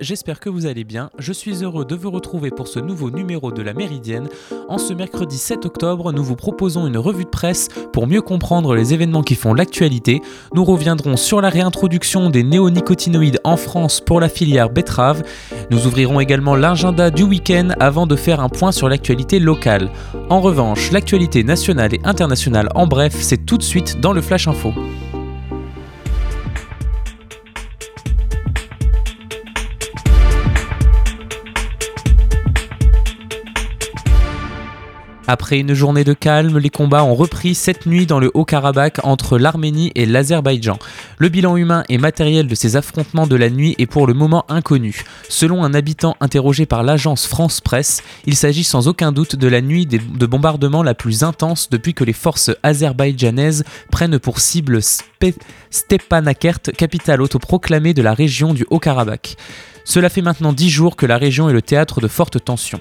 j'espère que vous allez bien. Je suis heureux de vous retrouver pour ce nouveau numéro de la Méridienne. En ce mercredi 7 octobre, nous vous proposons une revue de presse pour mieux comprendre les événements qui font l'actualité. Nous reviendrons sur la réintroduction des néonicotinoïdes en France pour la filière betterave. Nous ouvrirons également l'agenda du week-end avant de faire un point sur l'actualité locale. En revanche, l'actualité nationale et internationale en bref, c'est tout de suite dans le Flash Info. Après une journée de calme, les combats ont repris cette nuit dans le Haut-Karabakh entre l'Arménie et l'Azerbaïdjan. Le bilan humain et matériel de ces affrontements de la nuit est pour le moment inconnu. Selon un habitant interrogé par l'agence France Presse, il s'agit sans aucun doute de la nuit de bombardement la plus intense depuis que les forces azerbaïdjanaises prennent pour cible Stepanakert, capitale autoproclamée de la région du Haut-Karabakh. Cela fait maintenant dix jours que la région est le théâtre de fortes tensions.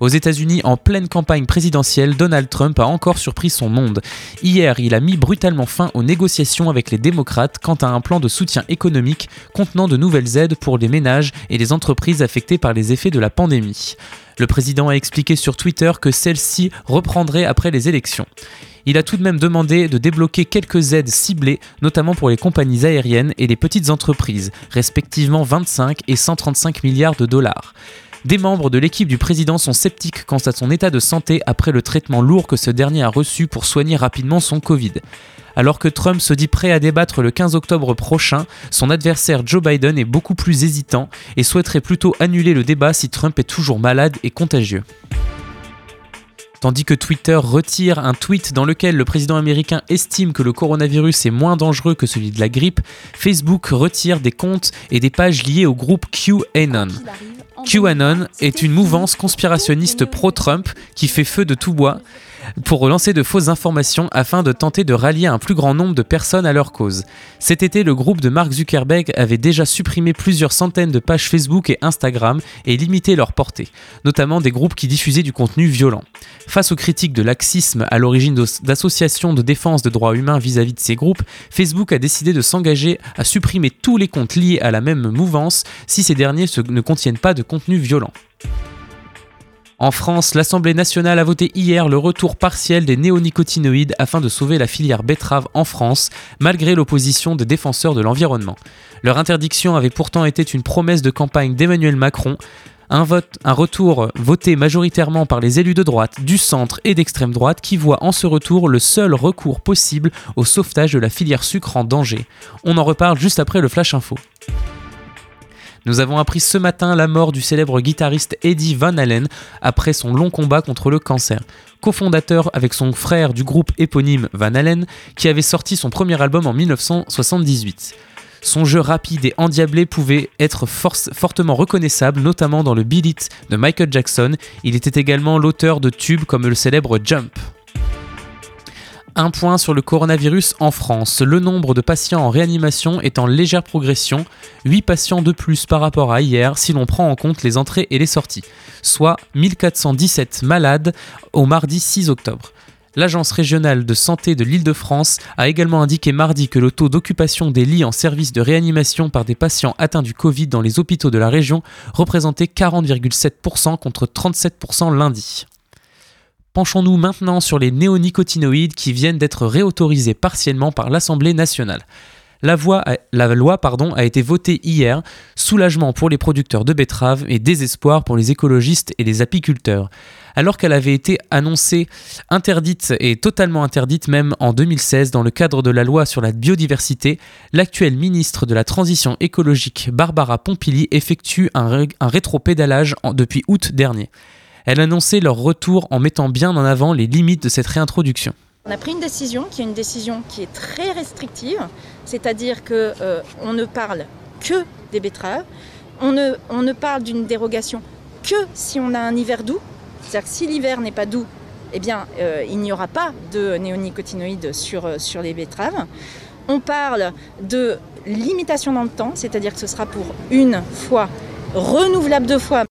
Aux États-Unis, en pleine campagne présidentielle, Donald Trump a encore surpris son monde. Hier, il a mis brutalement fin aux négociations avec les démocrates quant à un plan de soutien économique contenant de nouvelles aides pour les ménages et les entreprises affectées par les effets de la pandémie. Le président a expliqué sur Twitter que celle-ci reprendrait après les élections. Il a tout de même demandé de débloquer quelques aides ciblées, notamment pour les compagnies aériennes et les petites entreprises, respectivement 25 et 135 milliards de dollars. Des membres de l'équipe du président sont sceptiques quant à son état de santé après le traitement lourd que ce dernier a reçu pour soigner rapidement son Covid. Alors que Trump se dit prêt à débattre le 15 octobre prochain, son adversaire Joe Biden est beaucoup plus hésitant et souhaiterait plutôt annuler le débat si Trump est toujours malade et contagieux. Tandis que Twitter retire un tweet dans lequel le président américain estime que le coronavirus est moins dangereux que celui de la grippe, Facebook retire des comptes et des pages liées au groupe QAnon. QAnon est une mouvance conspirationniste pro-Trump qui fait feu de tout bois pour relancer de fausses informations afin de tenter de rallier un plus grand nombre de personnes à leur cause. Cet été, le groupe de Mark Zuckerberg avait déjà supprimé plusieurs centaines de pages Facebook et Instagram et limité leur portée, notamment des groupes qui diffusaient du contenu violent. Face aux critiques de laxisme à l'origine d'associations de défense de droits humains vis-à-vis de ces groupes, Facebook a décidé de s'engager à supprimer tous les comptes liés à la même mouvance si ces derniers ne contiennent pas de contenu violent. En France, l'Assemblée nationale a voté hier le retour partiel des néonicotinoïdes afin de sauver la filière betterave en France, malgré l'opposition des défenseurs de l'environnement. Leur interdiction avait pourtant été une promesse de campagne d'Emmanuel Macron. Un, retour voté majoritairement par les élus de droite, du centre et d'extrême droite qui voient en ce retour le seul recours possible au sauvetage de la filière sucre en danger. On en reparle juste après le Flash Info. Nous avons appris ce matin la mort du célèbre guitariste Eddie Van Halen après son long combat contre le cancer. Cofondateur avec son frère du groupe éponyme Van Halen, qui avait sorti son premier album en 1978. Son jeu rapide et endiablé pouvait être fortement reconnaissable, notamment dans le Beat It de Michael Jackson. Il était également l'auteur de tubes comme le célèbre Jump. Un point sur le coronavirus en France. Le nombre de patients en réanimation est en légère progression, 8 patients de plus par rapport à hier si l'on prend en compte les entrées et les sorties, soit 1417 malades au mardi 6 octobre. L'Agence régionale de santé de l'Île-de-France a également indiqué mardi que le taux d'occupation des lits en service de réanimation par des patients atteints du Covid dans les hôpitaux de la région représentait 40,7% contre 37% lundi. Penchons-nous maintenant sur les néonicotinoïdes qui viennent d'être réautorisés partiellement par l'Assemblée nationale. La, loi a été votée hier, soulagement pour les producteurs de betteraves et désespoir pour les écologistes et les apiculteurs. Alors qu'elle avait été annoncée interdite et totalement interdite même en 2016 dans le cadre de la loi sur la biodiversité, l'actuelle ministre de la Transition écologique Barbara Pompili effectue un rétropédalage depuis août dernier. Elle annonçait leur retour en mettant bien en avant les limites de cette réintroduction. On a pris une décision qui est une décision qui est très restrictive, c'est-à-dire qu'on euh, ne parle que des betteraves, on ne, on parle d'une dérogation que si on a un hiver doux, c'est-à-dire que si l'hiver n'est pas doux, eh bien, euh, il n'y aura pas de néonicotinoïdes euh, sur les betteraves. On parle de limitation dans le temps, c'est-à-dire que ce sera pour une fois, renouvelable deux fois.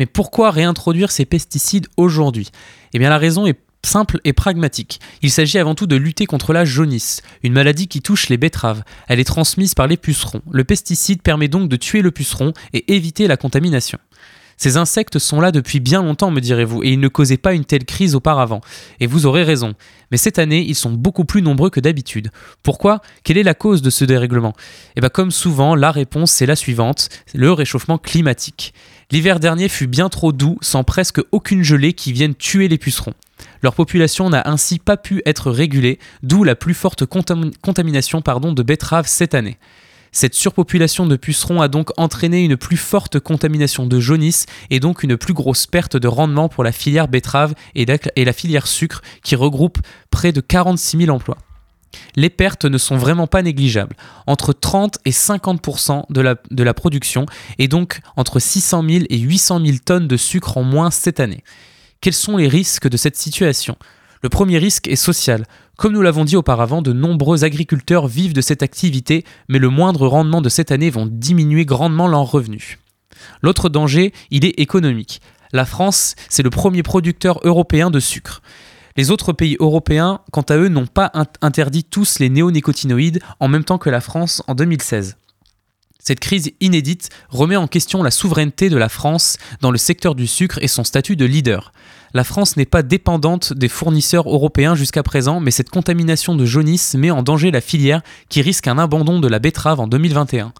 Mais pourquoi réintroduire ces pesticides aujourd'hui? Eh bien la raison est simple et pragmatique. Il s'agit avant tout de lutter contre la jaunisse, une maladie qui touche les betteraves. Elle est transmise par les pucerons. Le pesticide permet donc de tuer le puceron et éviter la contamination. Ces insectes sont là depuis bien longtemps, me direz-vous, et ils ne causaient pas une telle crise auparavant. Et vous aurez raison. Mais cette année, ils sont beaucoup plus nombreux que d'habitude. Pourquoi? Quelle est la cause de ce dérèglement? Eh bien, comme souvent, la réponse est la suivante le réchauffement climatique. L'hiver dernier fut bien trop doux, sans presque aucune gelée qui vienne tuer les pucerons. Leur population n'a ainsi pas pu être régulée, d'où la plus forte contamination de betteraves cette année. Cette surpopulation de pucerons a donc entraîné une plus forte contamination de jaunisse et donc une plus grosse perte de rendement pour la filière betterave et la filière sucre qui regroupe près de 46 000 emplois. Les pertes ne sont vraiment pas négligeables, entre 30 et 50% de la, de la production et donc entre 600 000 et 800 000 tonnes de sucre en moins cette année. Quels sont les risques de cette situation? Le premier risque est social. Comme nous l'avons dit auparavant, de nombreux agriculteurs vivent de cette activité, mais le moindre rendement de cette année vont diminuer grandement leurs revenus. L'autre danger, il est économique. La France, c'est le premier producteur européen de sucre. Les autres pays européens, quant à eux, n'ont pas interdit tous les néonicotinoïdes en même temps que la France en 2016. Cette crise inédite remet en question la souveraineté de la France dans le secteur du sucre et son statut de leader la France n'est pas dépendante des fournisseurs européens jusqu'à présent, mais cette contamination de jaunisse met en danger la filière qui risque un abandon de la betterave en 2021.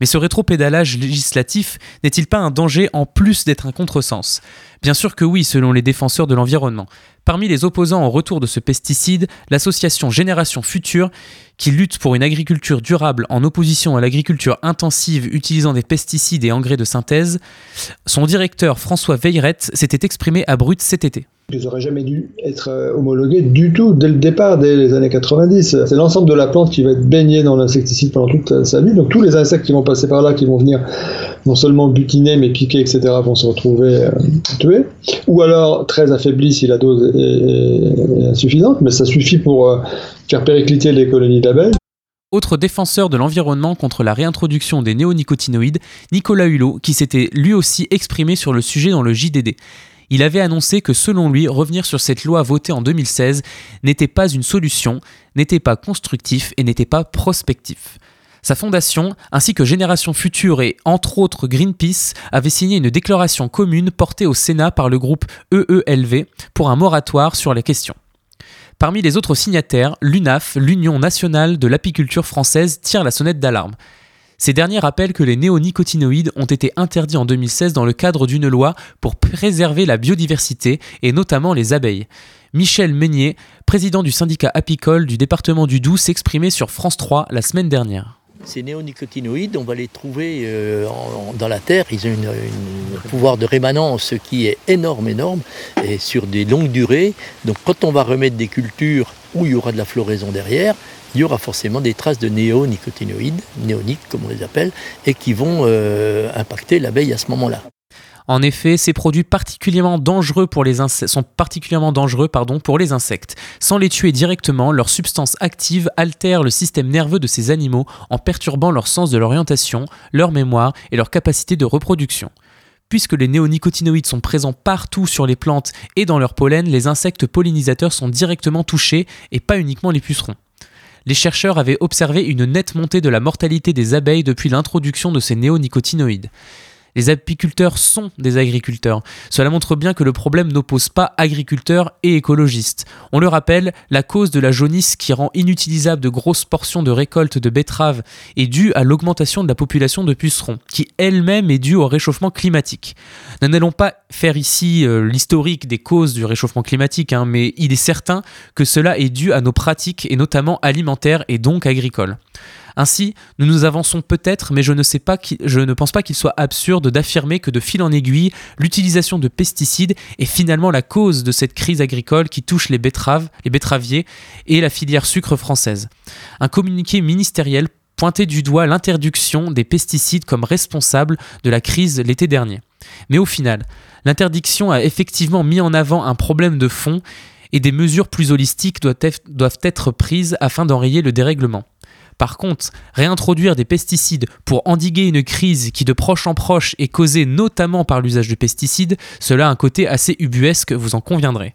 Mais ce rétropédalage législatif n'est-il pas un danger en plus d'être un contresens? Bien sûr que oui, selon les défenseurs de l'environnement. Parmi les opposants au retour de ce pesticide, l'association Génération Future, qui lutte pour une agriculture durable en opposition à l'agriculture intensive utilisant des pesticides et engrais de synthèse, son directeur François Veillerette s'était exprimé à Brut cet été. Ils n'auraient jamais dû être euh, homologués du tout dès le départ, dès les années 90. C'est l'ensemble de la plante qui va être baignée dans l'insecticide pendant toute sa vie. Donc tous les insectes qui vont passer par là, qui vont venir non seulement butiner, mais piquer, etc., vont se retrouver euh, tués. Ou alors très affaiblis si la dose est, insuffisante, mais ça suffit pour euh, faire péricliter les colonies d'abeilles. Autre défenseur de l'environnement contre la réintroduction des néonicotinoïdes, Nicolas Hulot, qui s'était lui aussi exprimé sur le sujet dans le JDD. Il avait annoncé que selon lui, revenir sur cette loi votée en 2016 n'était pas une solution, n'était pas constructif et n'était pas prospectif. Sa fondation, ainsi que Génération Future et entre autres Greenpeace, avaient signé une déclaration commune portée au Sénat par le groupe EELV pour un moratoire sur les questions. Parmi les autres signataires, l'UNAF, l'Union nationale de l'apiculture française, tire la sonnette d'alarme. Ces derniers rappellent que les néonicotinoïdes ont été interdits en 2016 dans le cadre d'une loi pour préserver la biodiversité et notamment les abeilles. Michel Meunier, président du syndicat apicole du département du Doubs, s'exprimait sur France 3 la semaine dernière. Ces néonicotinoïdes, on va les trouver euh, dans la terre. Ils ont un pouvoir de rémanence qui est énorme, énorme, et sur des longues durées. Donc quand on va remettre des cultures où il y aura de la floraison derrière, il y aura forcément des traces de néonicotinoïdes, néoniques comme on les appelle, et qui vont euh, impacter l'abeille à ce moment-là. En effet, ces produits particulièrement dangereux pour les sont particulièrement dangereux pour les insectes. Sans les tuer directement, leurs substances actives altèrent le système nerveux de ces animaux en perturbant leur sens de l'orientation, leur mémoire et leur capacité de reproduction. Puisque les néonicotinoïdes sont présents partout sur les plantes et dans leur pollen, les insectes pollinisateurs sont directement touchés et pas uniquement les pucerons les chercheurs avaient observé une nette montée de la mortalité des abeilles depuis l'introduction de ces néonicotinoïdes. Les apiculteurs sont des agriculteurs. Cela montre bien que le problème n'oppose pas agriculteurs et écologistes. On le rappelle, la cause de la jaunisse qui rend inutilisable de grosses portions de récolte de betteraves est due à l'augmentation de la population de pucerons, qui elle-même est due au réchauffement climatique. Nous n'allons pas faire ici euh, l'historique des causes du réchauffement climatique, hein, mais il est certain que cela est dû à nos pratiques et notamment alimentaires et donc agricoles. Ainsi, nous nous avançons peut-être, mais je ne, pense pas qu'il soit absurde d'affirmer que de fil en aiguille, l'utilisation de pesticides est finalement la cause de cette crise agricole qui touche les betteraves, les betteraviers et la filière sucre française. Un communiqué ministériel pointait du doigt l'interdiction des pesticides comme responsable de la crise l'été dernier. Mais au final, l'interdiction a effectivement mis en avant un problème de fond et des mesures plus holistiques doivent être prises afin d'enrayer le dérèglement. Par contre, réintroduire des pesticides pour endiguer une crise qui de proche en proche est causée notamment par l'usage de pesticides, cela a un côté assez ubuesque, vous en conviendrez.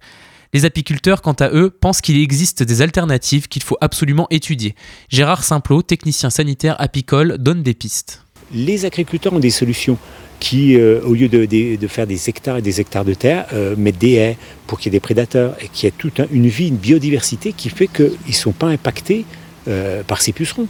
Les apiculteurs, quant à eux, pensent qu'il existe des alternatives qu'il faut absolument étudier. Gérard Simplot, technicien sanitaire apicole, donne des pistes. Les agriculteurs ont des solutions qui, euh, au lieu de, faire des hectares et des hectares de terre, euh, mettent des haies pour qu'il y ait des prédateurs et qu'il y ait toute une vie, une biodiversité qui fait qu'ils ne sont pas impactés par ces pucerons.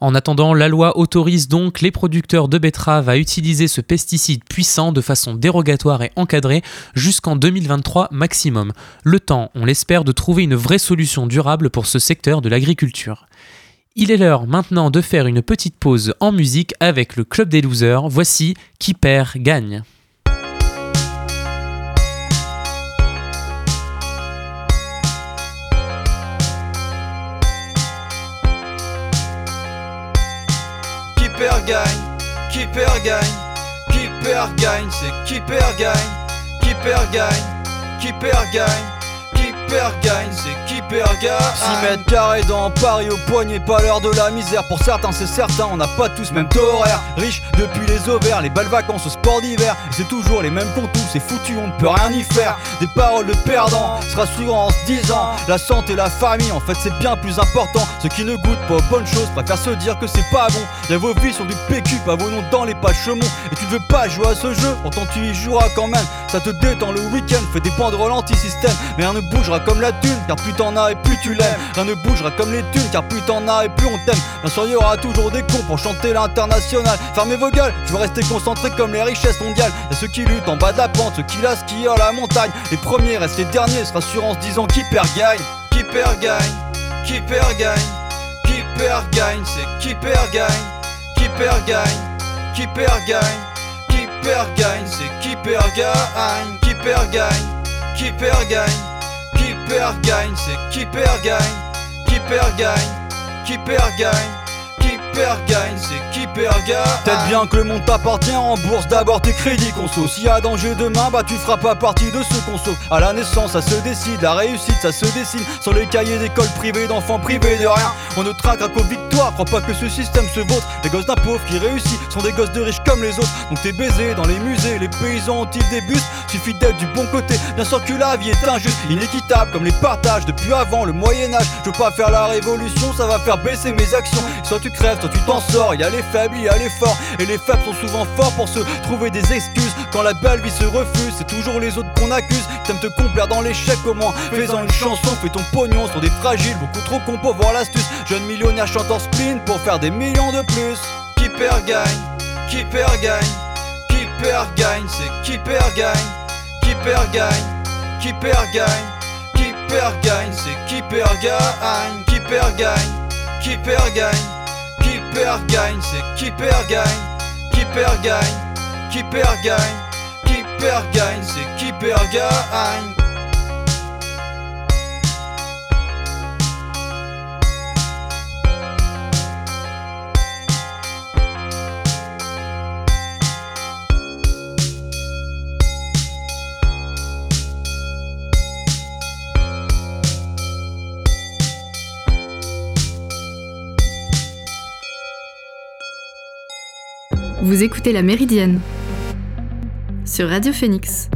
En attendant, la loi autorise donc les producteurs de betteraves à utiliser ce pesticide puissant de façon dérogatoire et encadrée jusqu'en 2023 maximum. Le temps, on l'espère, de trouver une vraie solution durable pour ce secteur de l'agriculture. Il est l'heure maintenant de faire une petite pause en musique avec le Club des Losers. Voici Qui perd gagne. Perd gagne, qui perd gagne, qui perd gagne, c'est qui perd gagne, qui perd gagne, qui perd gagne perd gagne, c'est qui perd gagne 6 mètres carrés dans Paris au poignet, pas l'heure de la misère. Pour certains c'est certain, on n'a pas tous même taux horaire Riche depuis les ovaires, les balles vacances au sport d'hiver. C'est toujours les mêmes contours, c'est foutu, on ne peut rien y faire. Des paroles de perdants, se rassurant en se disant La santé, la famille, en fait c'est bien plus important. Ceux qui ne goûtent pas aux bonnes choses préfèrent se dire que c'est pas bon. Y'a vos vies sont du PQ, pas vos noms dans les pachemons Et tu ne veux pas jouer à ce jeu, pourtant tu y joueras quand même. Ça te détend le week-end, fait des banderoles anti-système Mais rien ne bougera comme la thune, car plus t'en as et plus tu l'aimes. Rien ne bougera comme les thunes, car plus t'en as et plus on t'aime. Bien sûr, y aura toujours des cons pour chanter l'international. Fermez vos gueules, je veux rester concentré comme les richesses mondiales. Et ceux qui luttent en bas de la pente, ceux qui la skient la montagne. Les premiers restent les derniers, se rassurent en se disant qui perd gagne. Qui perd gagne, qui perd gagne, qui perd gagne, c'est qui perd gagne, qui perd gagne, qui perd gagne, qui perd gagne, c'est qui perd gagne, qui perd gagne, qui perd gagne. Qui perd gagne, c'est qui perd gagne, qui perd gagne, qui perd gagne perd gagne, c'est qui perd gagne. Peut-être bien que le monde t'appartient en bourse, d'abord tes crédits conso. S'il y a danger demain, bah tu feras pas partie de ceux qu'on sauve. À la naissance, ça se décide, la réussite, ça se dessine. Sur les cahiers d'école privées d'enfants privés de rien. On ne traquera qu'aux victoires, crois pas que ce système se vautre. Les gosses d'un pauvre qui réussit sont des gosses de riches comme les autres. Donc t'es baisé dans les musées, les paysans ont-ils des bus? Suffit d'être du bon côté. Bien sûr que la vie est injuste, inéquitable comme les partages depuis avant le Moyen-Âge. Je veux pas faire la révolution, ça va faire baisser mes actions. Soit tu crèves, tu t'en sors. Y a les faibles, y a les forts. Et les faibles sont souvent forts pour se trouver des excuses. Quand la belle vie se refuse, c'est toujours les autres qu'on accuse. T'aimes te complaire dans l'échec, moins Fais-en une chanson, fais ton pognon sur des fragiles. Beaucoup trop con pour voir l'astuce. Jeune millionnaire chanteur spleen pour faire des millions de plus. Qui perd gagne, qui perd gagne, qui perd gagne, c'est qui perd gagne, qui perd gagne, qui perd gagne, qui perd gagne, c'est qui perd gagne, qui perd gagne, qui perd gagne perd gagne, c'est qui perd gagne, qui perd gagne, qui perd gagne, qui perd gagne, c'est qui perd gagne. Vous écoutez La Méridienne sur Radio Phoenix.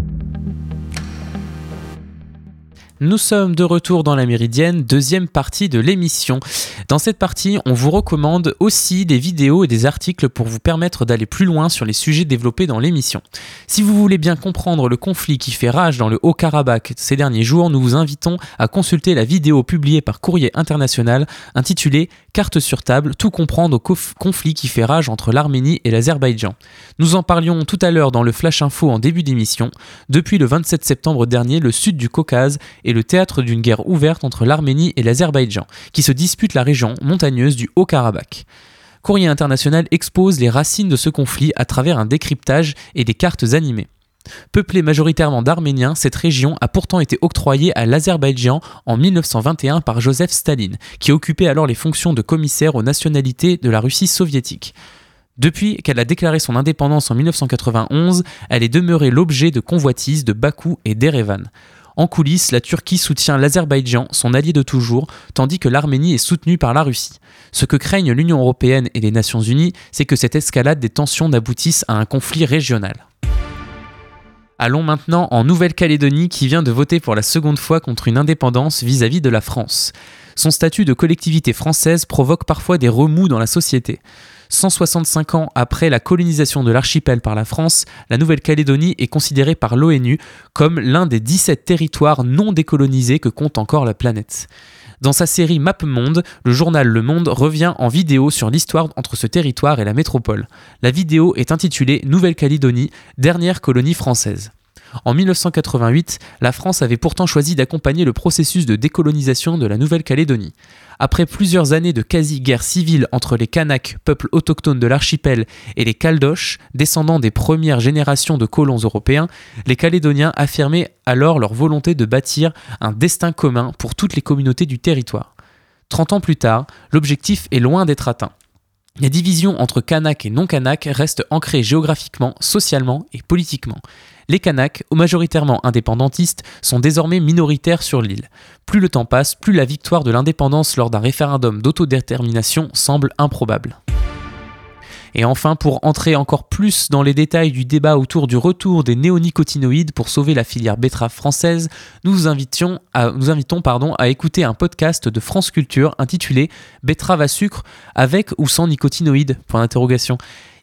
Nous sommes de retour dans la Méridienne, deuxième partie de l'émission. Dans cette partie, on vous recommande aussi des vidéos et des articles pour vous permettre d'aller plus loin sur les sujets développés dans l'émission. Si vous voulez bien comprendre le conflit qui fait rage dans le Haut-Karabakh ces derniers jours, nous vous invitons à consulter la vidéo publiée par Courrier International intitulée Carte sur table, tout comprendre au conflit qui fait rage entre l'Arménie et l'Azerbaïdjan. Nous en parlions tout à l'heure dans le Flash Info en début d'émission. Depuis le 27 septembre dernier, le sud du Caucase est le théâtre d'une guerre ouverte entre l'Arménie et l'Azerbaïdjan, qui se disputent la région montagneuse du Haut-Karabakh. Courrier international expose les racines de ce conflit à travers un décryptage et des cartes animées. Peuplée majoritairement d'Arméniens, cette région a pourtant été octroyée à l'Azerbaïdjan en 1921 par Joseph Staline, qui occupait alors les fonctions de commissaire aux nationalités de la Russie soviétique. Depuis qu'elle a déclaré son indépendance en 1991, elle est demeurée l'objet de convoitises de Bakou et d'Erevan. En coulisses, la Turquie soutient l'Azerbaïdjan, son allié de toujours, tandis que l'Arménie est soutenue par la Russie. Ce que craignent l'Union européenne et les Nations unies, c'est que cette escalade des tensions n'aboutisse à un conflit régional. Allons maintenant en Nouvelle-Calédonie qui vient de voter pour la seconde fois contre une indépendance vis-à-vis de la France. Son statut de collectivité française provoque parfois des remous dans la société. 165 ans après la colonisation de l'archipel par la France, la Nouvelle-Calédonie est considérée par l'ONU comme l'un des 17 territoires non décolonisés que compte encore la planète. Dans sa série Map Monde, le journal Le Monde revient en vidéo sur l'histoire entre ce territoire et la métropole. La vidéo est intitulée Nouvelle-Calédonie, dernière colonie française. En 1988, la France avait pourtant choisi d'accompagner le processus de décolonisation de la Nouvelle-Calédonie. Après plusieurs années de quasi-guerre civile entre les Kanaks, peuple autochtone de l'archipel, et les Caldoches, descendants des premières générations de colons européens, les Calédoniens affirmaient alors leur volonté de bâtir un destin commun pour toutes les communautés du territoire. Trente ans plus tard, l'objectif est loin d'être atteint. Les divisions entre Kanaks et non-Kanaks restent ancrées géographiquement, socialement et politiquement. Les Kanaks, majoritairement indépendantistes, sont désormais minoritaires sur l'île. Plus le temps passe, plus la victoire de l'indépendance lors d'un référendum d'autodétermination semble improbable. Et enfin, pour entrer encore plus dans les détails du débat autour du retour des néonicotinoïdes pour sauver la filière betterave française, nous vous invitons, à, nous invitons à écouter un podcast de France Culture intitulé Betterave à sucre avec ou sans nicotinoïdes?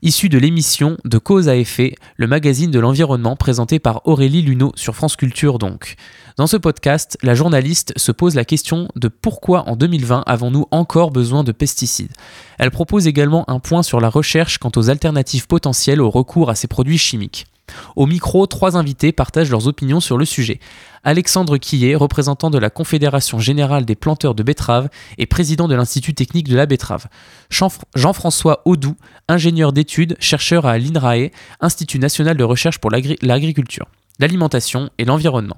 Issu de l'émission De cause à effet, le magazine de l'environnement présenté par Aurélie Luneau sur France Culture donc. Dans ce podcast, la journaliste se pose la question de pourquoi en 2020 avons-nous encore besoin de pesticides? Elle propose également un point sur la recherche quant aux alternatives potentielles au recours à ces produits chimiques. Au micro, trois invités partagent leurs opinions sur le sujet. Alexandre Quillet, représentant de la Confédération générale des planteurs de betteraves et président de l'Institut technique de la betterave. Jean-François Audou, ingénieur d'études, chercheur à l'INRAE, Institut national de recherche pour l'agriculture l'alimentation et l'environnement.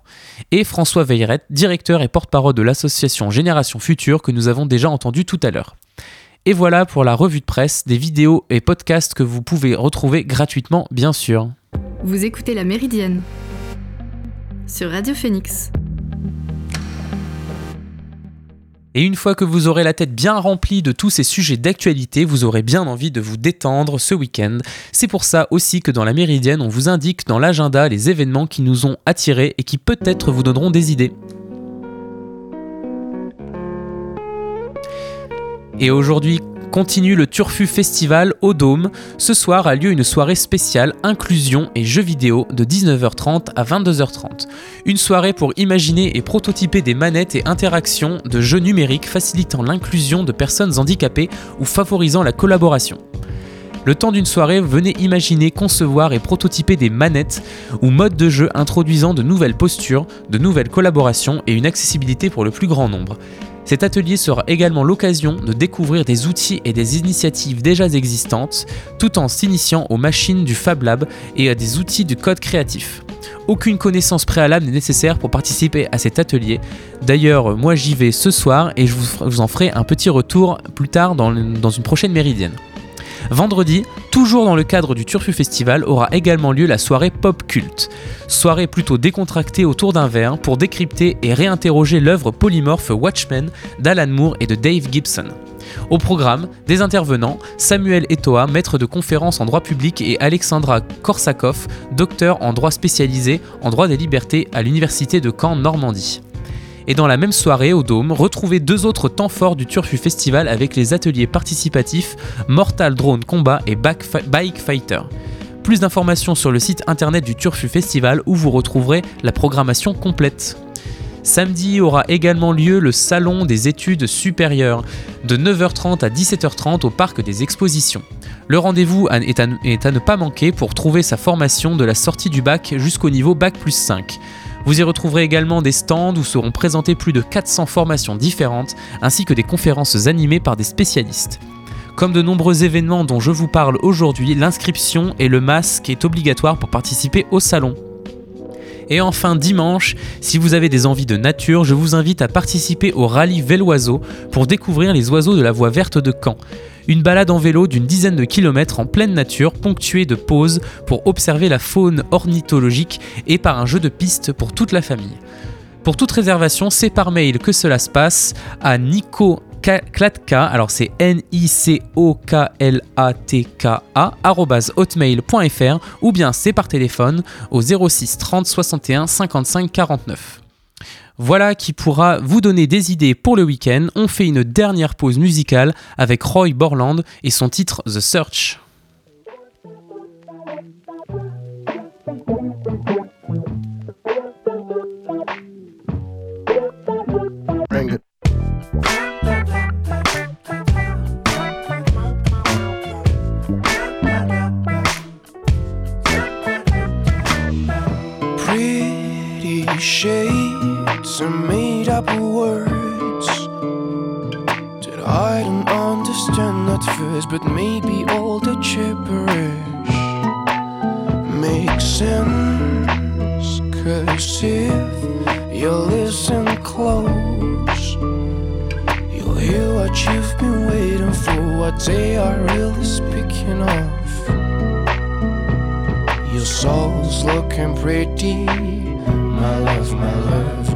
Et François Veilleret, directeur et porte-parole de l'association Génération Future que nous avons déjà entendu tout à l'heure. Et voilà pour la revue de presse, des vidéos et podcasts que vous pouvez retrouver gratuitement bien sûr. Vous écoutez La Méridienne sur Radio Phoenix. Et une fois que vous aurez la tête bien remplie de tous ces sujets d'actualité, vous aurez bien envie de vous détendre ce week-end. C'est pour ça aussi que dans la Méridienne, on vous indique dans l'agenda les événements qui nous ont attirés et qui peut-être vous donneront des idées. Et aujourd'hui, continue le Turfu Festival au Dôme. Ce soir a lieu une soirée spéciale inclusion et jeux vidéo de 19h30 à 22h30. Une soirée pour imaginer et prototyper des manettes et interactions de jeux numériques facilitant l'inclusion de personnes handicapées ou favorisant la collaboration. Le temps d'une soirée, venez imaginer, concevoir et prototyper des manettes ou modes de jeu introduisant de nouvelles postures, de nouvelles collaborations et une accessibilité pour le plus grand nombre. Cet atelier sera également l'occasion de découvrir des outils et des initiatives déjà existantes, tout en s'initiant aux machines du Fab Lab et à des outils de code créatif. Aucune connaissance préalable n'est nécessaire pour participer à cet atelier. D'ailleurs, moi j'y vais ce soir et je vous en ferai un petit retour plus tard dans une prochaine méridienne. Vendredi, toujours dans le cadre du Turfu Festival, aura également lieu la soirée Pop Cult. Soirée plutôt décontractée autour d'un verre pour décrypter et réinterroger l'œuvre polymorphe Watchmen d'Alan Moore et de Dave Gibson. Au programme, des intervenants, Samuel Etoa, maître de conférences en droit public, et Alexandra Korsakov, docteur en droit spécialisé en droit des libertés à l'Université de Caen, Normandie. Et dans la même soirée, au Dôme, retrouvez deux autres temps forts du Turfu Festival avec les ateliers participatifs Mortal Drone Combat et Bike Fighter. Plus d'informations sur le site internet du Turfu Festival où vous retrouverez la programmation complète. Samedi aura également lieu le Salon des études supérieures de 9h30 à 17h30 au Parc des Expositions. Le rendez-vous est à, ne pas manquer pour trouver sa formation de la sortie du bac jusqu'au niveau bac plus 5. Vous y retrouverez également des stands où seront présentées plus de 400 formations différentes, ainsi que des conférences animées par des spécialistes. Comme de nombreux événements dont je vous parle aujourd'hui, l'inscription et le masque est obligatoire pour participer au salon. Et enfin dimanche, si vous avez des envies de nature, je vous invite à participer au rallye Véloiseau pour découvrir les oiseaux de la voie verte de Caen. Une balade en vélo d'une dizaine de kilomètres en pleine nature, ponctuée de pauses pour observer la faune ornithologique et par un jeu de piste pour toute la famille. Pour toute réservation, c'est par mail que cela se passe à nico Klatka, alors c'est N-I-C-O-K-L-A-T-K-A, hotmail.fr ou bien c'est par téléphone au 06 30 61 55 49. Voilà qui pourra vous donner des idées pour le week-end. On fait une dernière pause musicale avec Roy Borland et son titre The Search. Are made up words that I don't understand at first, but maybe all the gibberish makes sense. Cause if you listen close, you'll hear what you've been waiting for, what they are really speaking of. Your soul's looking pretty my love, my love,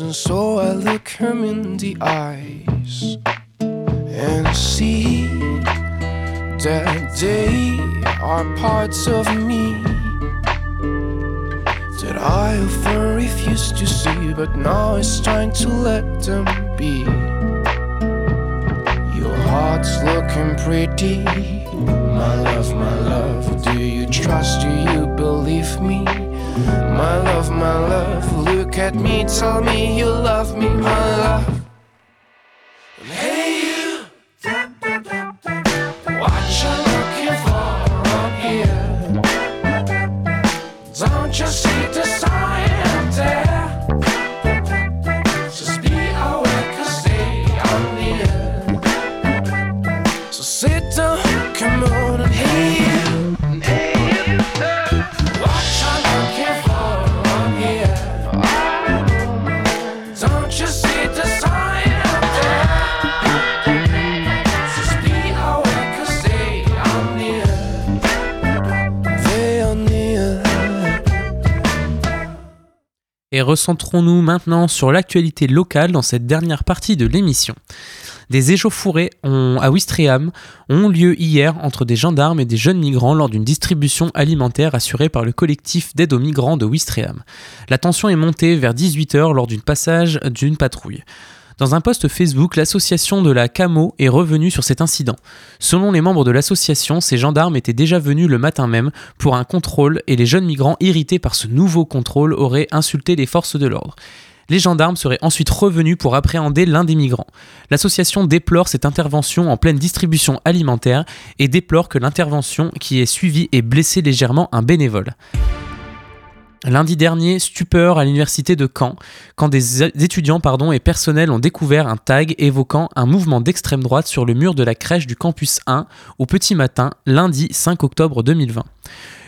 and so I look him in the eyes and see that they are parts of me that I often refused to see, but now it's time to let them be. Your heart's looking pretty, my love, my love. Do you trust? Do you believe me? My love, my love, look at me, tell me you love me, my love. Et recentrons-nous maintenant sur l'actualité locale dans cette dernière partie de l'émission. Des échauffourées à Ouistreham ont lieu hier entre des gendarmes et des jeunes migrants lors d'une distribution alimentaire assurée par le collectif d'aide aux migrants de Ouistreham. La tension est montée vers 18h lors d'une passage d'une patrouille. Dans un post Facebook, l'association de la CAMO est revenue sur cet incident. Selon les membres de l'association, ces gendarmes étaient déjà venus le matin même pour un contrôle et les jeunes migrants irrités par ce nouveau contrôle auraient insulté les forces de l'ordre. Les gendarmes seraient ensuite revenus pour appréhender l'un des migrants. L'association déplore cette intervention en pleine distribution alimentaire et déplore que l'intervention qui est suivie ait blessé légèrement un bénévole. Lundi dernier, stupeur à l'université de Caen, quand des étudiants et personnels ont découvert un tag évoquant un mouvement d'extrême droite sur le mur de la crèche du campus 1 au petit matin, lundi 5 octobre 2020.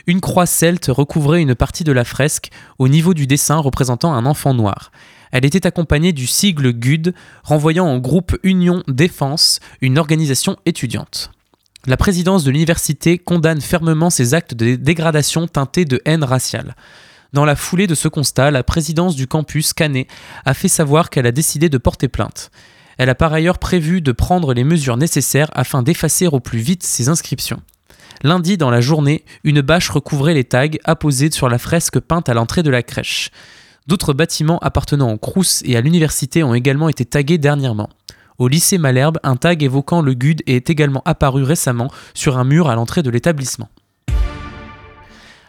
Une croix celte recouvrait une partie de la fresque au niveau du dessin représentant un enfant noir. Elle était accompagnée du sigle GUD, renvoyant au groupe Union Défense, une organisation étudiante. La présidence de l'université condamne fermement ces actes de dégradation teintés de haine raciale. Dans la foulée de ce constat, la présidence du campus Canet a fait savoir qu'elle a décidé de porter plainte. Elle a par ailleurs prévu de prendre les mesures nécessaires afin d'effacer au plus vite ces inscriptions. Lundi, dans la journée, une bâche recouvrait les tags apposés sur la fresque peinte à l'entrée de la crèche. D'autres bâtiments appartenant au Crous et à l'université ont également été tagués dernièrement. Au lycée Malherbe, un tag évoquant le GUD est également apparu récemment sur un mur à l'entrée de l'établissement.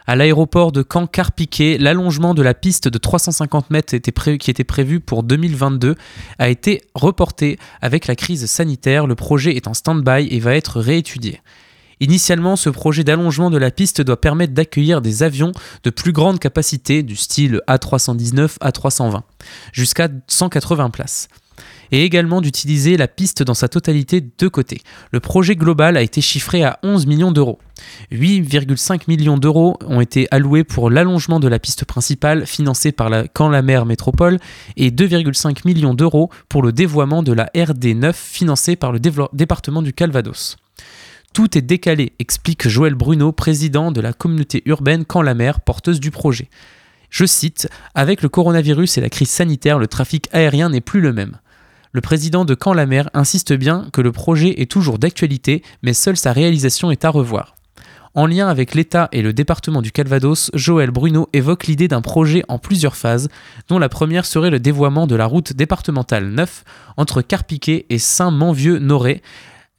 À l'aéroport de Caen-Carpiquet, l'allongement de la piste de 350 mètres qui était prévu pour 2022 a été reporté avec la crise sanitaire. Le projet est en stand-by et va être réétudié. Initialement, ce projet d'allongement de la piste doit permettre d'accueillir des avions de plus grande capacité, du style A319, A320, jusqu'à 180 places et également d'utiliser la piste dans sa totalité de côtés. Le projet global a été chiffré à 11 millions d'euros. 8,5 millions d'euros ont été alloués pour l'allongement de la piste principale financée par la Camp-la-Mer Métropole et 2,5 millions d'euros pour le dévoiement de la RD9 financée par le département du Calvados. Tout est décalé, explique Joël Bruno, président de la communauté urbaine Camp-la-Mer, porteuse du projet. Je cite Avec le coronavirus et la crise sanitaire, le trafic aérien n'est plus le même. Le président de Camp-la-Mer insiste bien que le projet est toujours d'actualité, mais seule sa réalisation est à revoir. En lien avec l'État et le département du Calvados, Joël Bruno évoque l'idée d'un projet en plusieurs phases, dont la première serait le dévoiement de la route départementale 9 entre Carpiquet et Saint-Manvieux-Noré.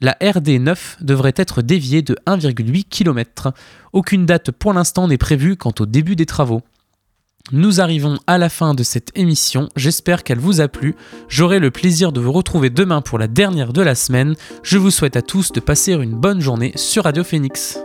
La RD 9 devrait être déviée de 1,8 km. Aucune date pour l'instant n'est prévue quant au début des travaux. Nous arrivons à la fin de cette émission, j'espère qu'elle vous a plu. J'aurai le plaisir de vous retrouver demain pour la dernière de la semaine. Je vous souhaite à tous de passer une bonne journée sur Radio Phoenix.